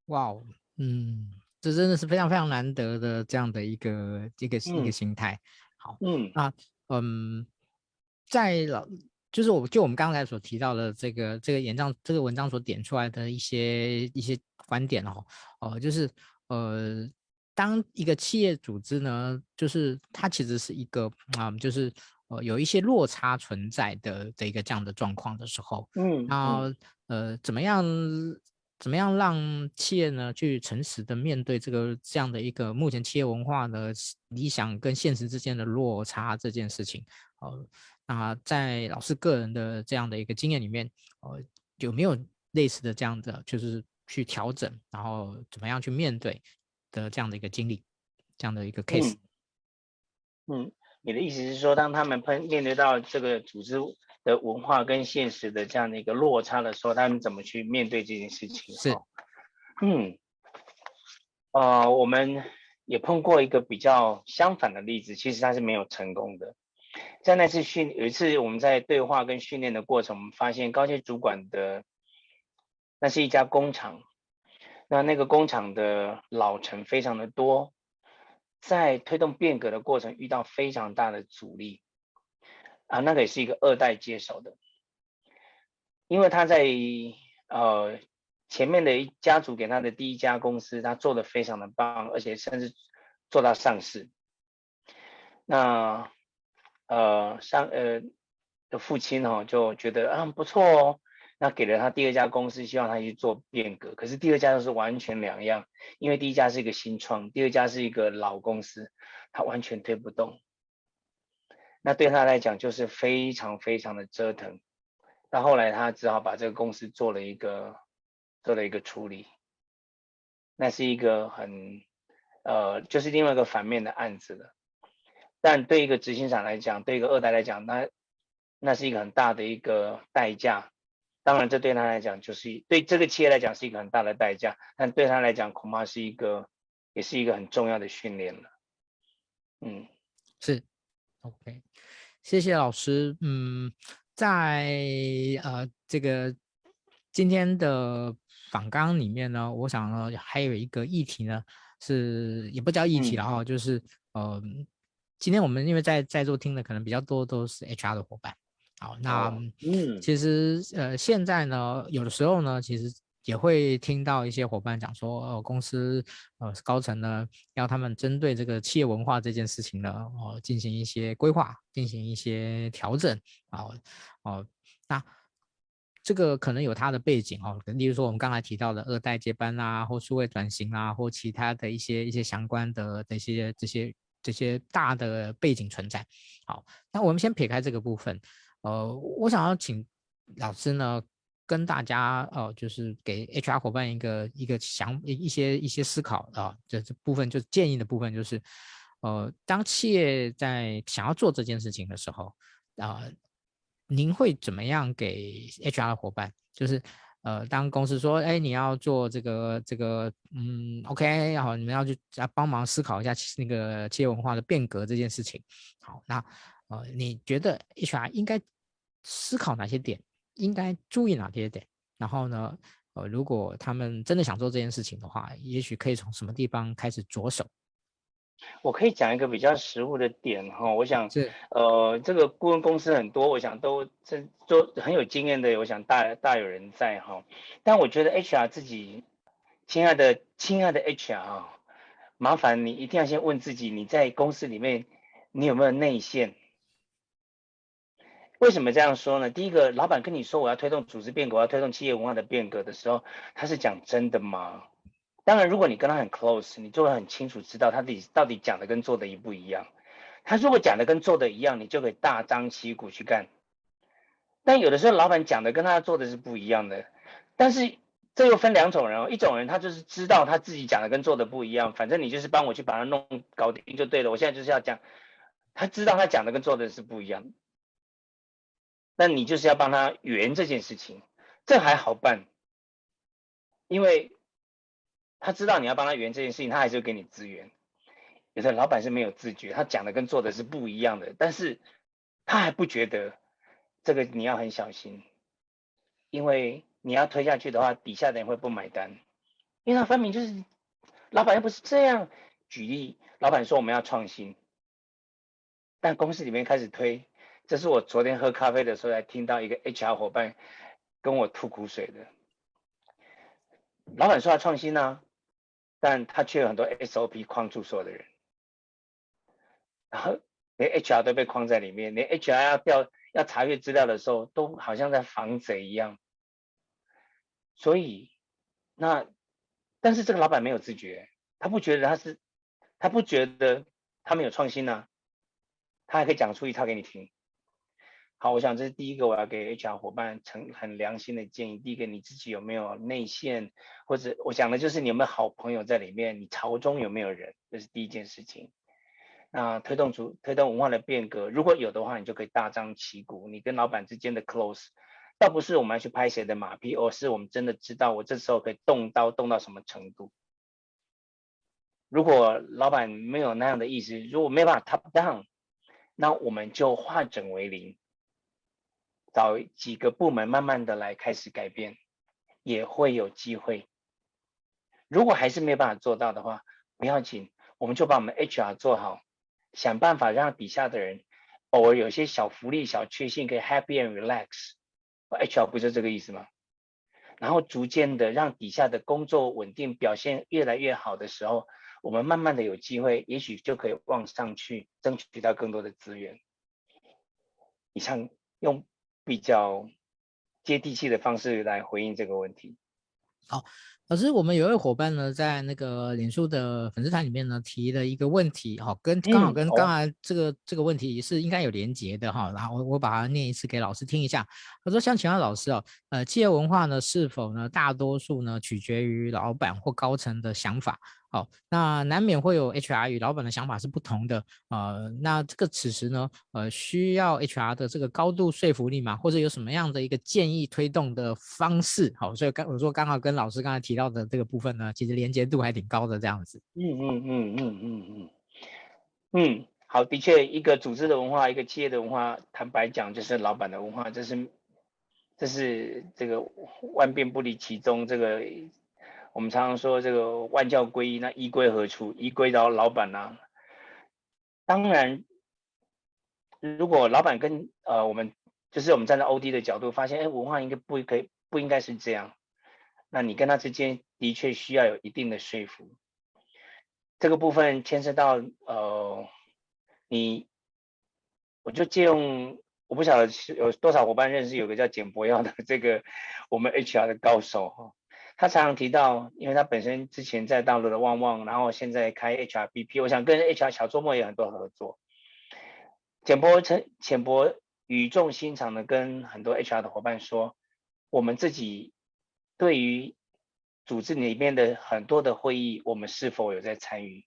哇哦，嗯，这真的是非常非常难得的这样的一个一个、嗯、一个心态。好，嗯，啊嗯，在老就是我就我们刚才所提到的这个这个演讲这个文章所点出来的一些一些观点哦，呃，就是呃，当一个企业组织呢，就是它其实是一个啊、呃，就是呃有一些落差存在的的一个这样的状况的时候，嗯，然后呃怎么样？怎么样让企业呢去诚实的面对这个这样的一个目前企业文化的理想跟现实之间的落差这件事情？呃，那在老师个人的这样的一个经验里面，呃，有没有类似的这样的就是去调整，然后怎么样去面对的这样的一个经历，这样的一个 case？嗯，嗯，你的意思是说，当他们碰面对到这个组织？的文化跟现实的这样的一个落差的时候，他们怎么去面对这件事情？是，嗯，呃，我们也碰过一个比较相反的例子，其实他是没有成功的。在那次训有一次我们在对话跟训练的过程，我们发现高阶主管的那是一家工厂，那那个工厂的老臣非常的多，在推动变革的过程遇到非常大的阻力。啊，那个也是一个二代接手的，因为他在呃前面的一家族给他的第一家公司，他做的非常的棒，而且甚至做到上市。那呃上呃的父亲哦就觉得啊不错哦，那给了他第二家公司，希望他去做变革。可是第二家都是完全两样，因为第一家是一个新创，第二家是一个老公司，他完全推不动。那对他来讲就是非常非常的折腾，到后来他只好把这个公司做了一个做了一个处理，那是一个很呃就是另外一个反面的案子了。但对一个执行长来讲，对一个二代来讲，那那是一个很大的一个代价。当然，这对他来讲就是对这个企业来讲是一个很大的代价，但对他来讲恐怕是一个也是一个很重要的训练了。嗯，是。OK，谢谢老师。嗯，在呃这个今天的访纲里面呢，我想呢还有一个议题呢，是也不叫议题了哈，嗯、就是呃，今天我们因为在在座听的可能比较多都是 HR 的伙伴，好，那嗯，其实呃现在呢，有的时候呢，其实。也会听到一些伙伴讲说，呃，公司呃高层呢，要他们针对这个企业文化这件事情呢，哦，进行一些规划，进行一些调整，哦，哦，那这个可能有它的背景哦，例如说我们刚才提到的二代接班啊，或数位转型啊，或其他的一些一些相关的这些这些这些大的背景存在。好，那我们先撇开这个部分，呃，我想要请老师呢。跟大家呃，就是给 HR 伙伴一个一个想一一些一些思考啊，这这部分就是建议的部分，就是呃，当企业在想要做这件事情的时候啊，您会怎么样给 HR 的伙伴？就是呃，当公司说，哎，你要做这个这个，嗯，OK，然后你们要去啊帮忙思考一下那个企业文化的变革这件事情。好，那呃，你觉得 HR 应该思考哪些点？应该注意哪些点？然后呢，呃，如果他们真的想做这件事情的话，也许可以从什么地方开始着手？我可以讲一个比较实务的点哈，我想是呃，这个顾问公司很多，我想都这都很有经验的，我想大大有人在哈。但我觉得 HR 自己，亲爱的亲爱的 HR 啊，麻烦你一定要先问自己，你在公司里面你有没有内线？为什么这样说呢？第一个，老板跟你说我要推动组织变革，我要推动企业文化的变革的时候，他是讲真的吗？当然，如果你跟他很 close，你就会很清楚知道他底到底讲的跟做的一不一样。他如果讲的跟做的一样，你就可以大张旗鼓去干。但有的时候，老板讲的跟他做的是不一样的。但是这又分两种人哦，一种人他就是知道他自己讲的跟做的不一样，反正你就是帮我去把它弄搞定就对了。我现在就是要讲，他知道他讲的跟做的是不一样。那你就是要帮他圆这件事情，这还好办，因为他知道你要帮他圆这件事情，他还是会给你资源。有的老板是没有自觉，他讲的跟做的是不一样的，但是他还不觉得这个你要很小心，因为你要推下去的话，底下的人会不买单。因为他分明就是老板又不是这样。举例，老板说我们要创新，但公司里面开始推。这是我昨天喝咖啡的时候才听到一个 HR 伙伴跟我吐苦水的。老板说要创新啊，但他却有很多 SOP 框住所有的人，然后连 HR 都被框在里面，连 HR 要调要查阅资料的时候，都好像在防贼一样。所以，那但是这个老板没有自觉，他不觉得他是，他不觉得他没有创新啊，他还可以讲出一套给你听。好，我想这是第一个我要给 HR 伙伴诚很良心的建议。第一个，你自己有没有内线，或者我讲的就是你有没有好朋友在里面，你朝中有没有人，这是第一件事情。那推动出推动文化的变革，如果有的话，你就可以大张旗鼓，你跟老板之间的 close，倒不是我们要去拍谁的马屁，而是我们真的知道我这时候可以动刀动到什么程度。如果老板没有那样的意思，如果没办法 top down，那我们就化整为零。找几个部门慢慢的来开始改变，也会有机会。如果还是没有办法做到的话，不要紧，我们就把我们 HR 做好，想办法让底下的人偶尔有些小福利、小确幸，可以 happy and relax。HR 不是这个意思吗？然后逐渐的让底下的工作稳定，表现越来越好的时候，我们慢慢的有机会，也许就可以往上去争取到更多的资源。以上用。比较接地气的方式来回应这个问题。好，老师，我们有一位伙伴呢，在那个脸书的粉丝团里面呢，提了一个问题，哈，跟刚好跟刚才这个、嗯、这个问题是应该有连结的哈。然后我我把它念一次给老师听一下。他说，像请问老师哦，呃，企业文化呢，是否呢，大多数呢，取决于老板或高层的想法？好，那难免会有 HR 与老板的想法是不同的，呃，那这个此时呢，呃，需要 HR 的这个高度说服力嘛，或者有什么样的一个建议推动的方式？好，所以刚我说刚好跟老师刚才提到的这个部分呢，其实连接度还挺高的这样子。嗯嗯嗯嗯嗯嗯嗯，好，的确，一个组织的文化，一个企业的文化，坦白讲就是老板的文化，这是这是这个万变不离其宗这个。我们常常说这个万教归一，那一归何处？一归到老板呐。当然，如果老板跟呃我们就是我们站在 OD 的角度，发现哎文化应该不可以不应该是这样，那你跟他之间的确需要有一定的说服。这个部分牵涉到呃你，我就借用我不晓得有多少伙伴认识有个叫简博耀的这个我们 HR 的高手哈。他常常提到，因为他本身之前在大陆的旺旺，然后现在开 HRBP，我想跟 HR 小周末也有很多合作。简博成浅薄语重心长的跟很多 HR 的伙伴说，我们自己对于组织里面的很多的会议，我们是否有在参与？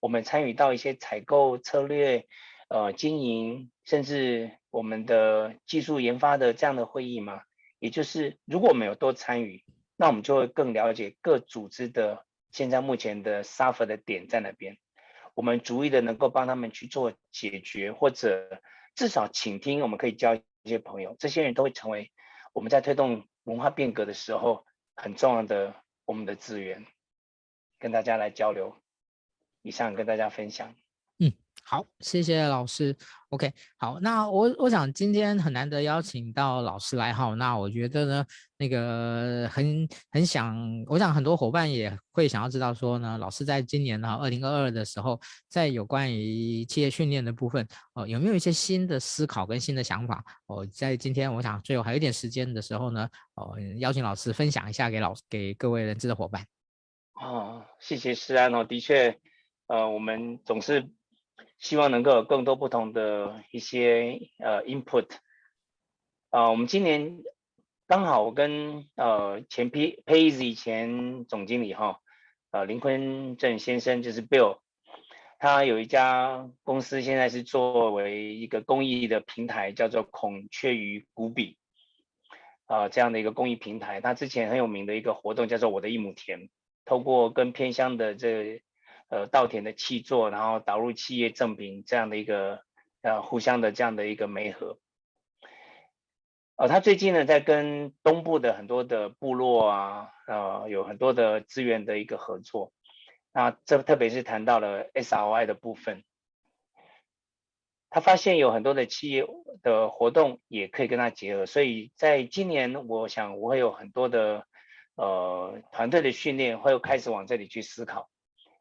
我们参与到一些采购策略、呃经营，甚至我们的技术研发的这样的会议吗？也就是如果我们有多参与。那我们就会更了解各组织的现在目前的 suffer 的点在哪边，我们逐一的能够帮他们去做解决，或者至少倾听，我们可以交一些朋友，这些人都会成为我们在推动文化变革的时候很重要的我们的资源，跟大家来交流。以上跟大家分享。嗯。好，谢谢老师。OK，好，那我我想今天很难得邀请到老师来哈，那我觉得呢，那个很很想，我想很多伙伴也会想要知道说呢，老师在今年呢，二零二二的时候，在有关于企业训练的部分，哦，有没有一些新的思考跟新的想法？哦，在今天我想最后还有一点时间的时候呢，哦，邀请老师分享一下给老给各位人资的伙伴。哦，谢谢诗安哦，的确，呃，我们总是。希望能够有更多不同的一些呃 input，啊、呃，我们今年刚好我跟呃前 Payz 前总经理哈，呃林坤正先生就是 Bill，他有一家公司现在是作为一个公益的平台，叫做孔雀鱼谷比，啊、这样的一个公益平台，他之前很有名的一个活动叫做我的一亩田，透过跟偏乡的这。呃，稻田的契作，然后导入企业赠品这样的一个呃互相的这样的一个媒合。呃，他最近呢在跟东部的很多的部落啊，呃，有很多的资源的一个合作。那这特别是谈到了 SRI 的部分，他发现有很多的企业的活动也可以跟他结合，所以在今年，我想我会有很多的呃团队的训练会开始往这里去思考，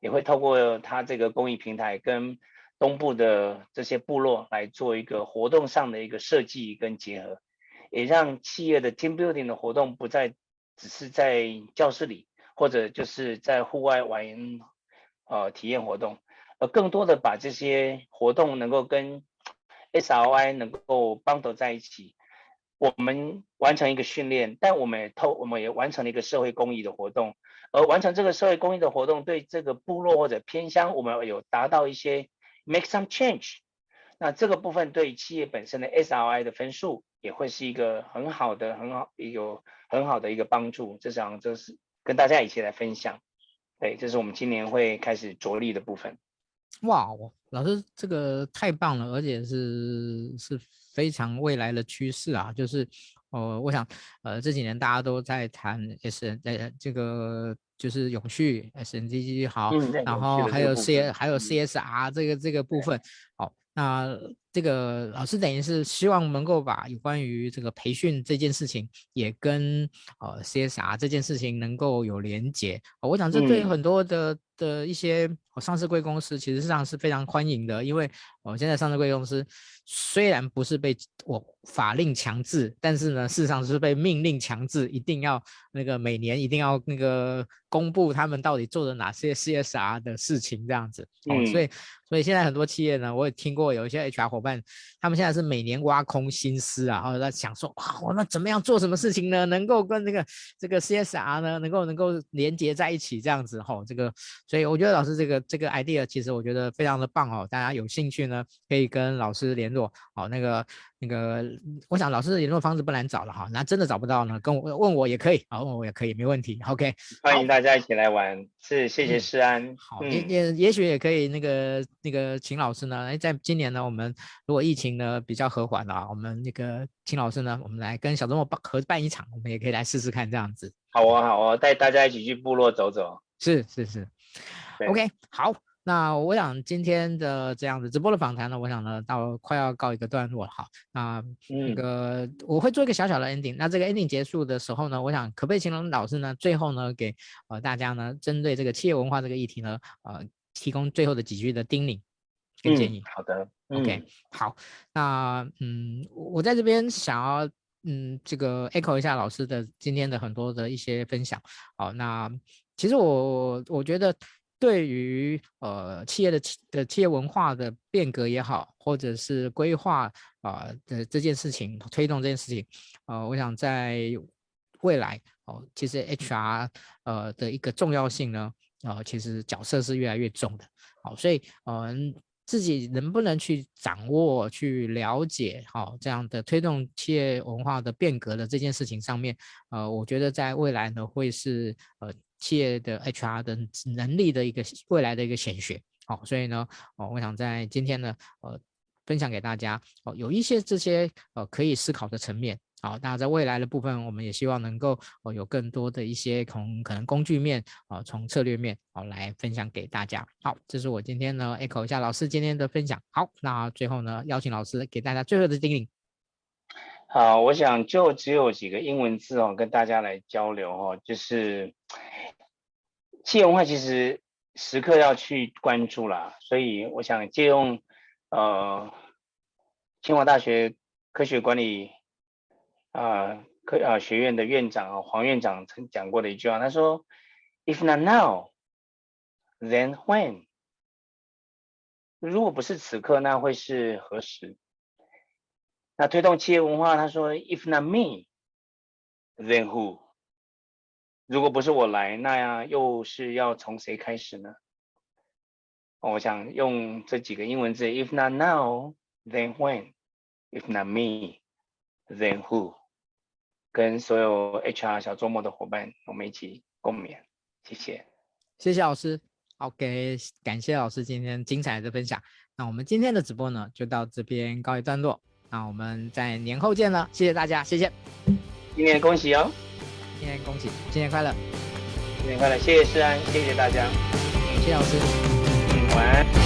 也会透过他这个公益平台跟东部的这些部落来做一个活动上的一个设计跟结合。也让企业的 team building 的活动不再只是在教室里，或者就是在户外玩，呃，体验活动，而更多的把这些活动能够跟 SRI 能够 bundle 在一起，我们完成一个训练，但我们也透，我们也完成了一个社会公益的活动，而完成这个社会公益的活动，对这个部落或者偏乡，我们有达到一些 make some change，那这个部分对企业本身的 SRI 的分数。也会是一个很好的、很好、有很好的一个帮助。这样，这是跟大家一起来分享。对，这是我们今年会开始着力的部分。哇，老师这个太棒了，而且是是非常未来的趋势啊！就是，呃，我想，呃，这几年大家都在谈 S N，呃，这个就是永续 SDG 好，嗯、然后还有 C，还有 CSR 这个这个部分，好，那。这个老师等于是希望能够把有关于这个培训这件事情，也跟呃 CSR 这件事情能够有连结。我想这对很多的、嗯、的一些上市贵公司，其实上是非常欢迎的，因为我现在上市贵公司虽然不是被我法令强制，但是呢，事实上是被命令强制，一定要那个每年一定要那个公布他们到底做了哪些 CSR 的事情这样子。嗯，所以所以现在很多企业呢，我也听过有一些 HR 伙伴。他们现在是每年挖空心思啊，然后在想说，哇，我们怎么样做什么事情呢？能够跟这个这个 CSR 呢，能够能够连接在一起，这样子吼，这个，所以我觉得老师这个这个 idea 其实我觉得非常的棒哦，大家有兴趣呢，可以跟老师联络，好，那个。那个，我想老师的联络方式不难找了哈，那真的找不到呢，跟我问我也可以，啊，问我也可以，没问题。OK，欢迎大家一起来玩，是谢谢诗安。嗯、好，也也也许也可以那个那个秦老师呢，哎，在今年呢，我们如果疫情呢比较和缓了，我们那个秦老师呢，我们来跟小周末办合办一场，我们也可以来试试看这样子。好啊，好啊，带大家一起去部落走走。是是是，OK，好。那我想今天的这样子直播的访谈呢，我想呢到快要告一个段落了哈。那那个我会做一个小小的 ending。那这个 ending 结束的时候呢，我想可不可以请老师呢最后呢给呃大家呢针对这个企业文化这个议题呢呃提供最后的几句的叮咛跟建议。嗯、好的、嗯、，OK，好。那嗯我在这边想要嗯这个 echo 一下老师的今天的很多的一些分享。好，那其实我我觉得。对于呃企业的企的企业文化的变革也好，或者是规划啊的这件事情，推动这件事情，呃，我想在未来哦，其实 HR 呃的一个重要性呢，呃，其实角色是越来越重的。好，所以嗯、呃，自己能不能去掌握、去了解好这样的推动企业文化的变革的这件事情上面，呃，我觉得在未来呢会是呃。企业的 HR 的能力的一个未来的一个显学，好，所以呢，哦，我想在今天呢，呃，分享给大家，哦，有一些这些呃可以思考的层面，好，那在未来的部分，我们也希望能够哦有更多的一些从可能工具面啊，从策略面好来分享给大家，好，这是我今天呢 echo 一下老师今天的分享，好，那最后呢，邀请老师给大家最后的叮咛。好，我想就只有几个英文字哦，跟大家来交流哦，就是。企业文化其实时刻要去关注啦，所以我想借用呃清华大学科学管理啊、科啊、学院的院长黄院长曾讲过的一句话，他说：“If not now, then when？” 如果不是此刻，那会是何时？那推动企业文化，他说：“If not me, then who？” 如果不是我来，那样又是要从谁开始呢？我想用这几个英文字：If not now, then when? If not me, then who? 跟所有 HR 小周末的伙伴，我们一起共勉。谢谢，谢谢老师。OK，感谢老师今天精彩的分享。那我们今天的直播呢，就到这边告一段落。那我们在年后见了，谢谢大家，谢谢。新年恭喜哦！新年恭喜，新年快乐，新年快乐！谢谢诗安，谢谢大家，谢谢老师，嗯，晚安。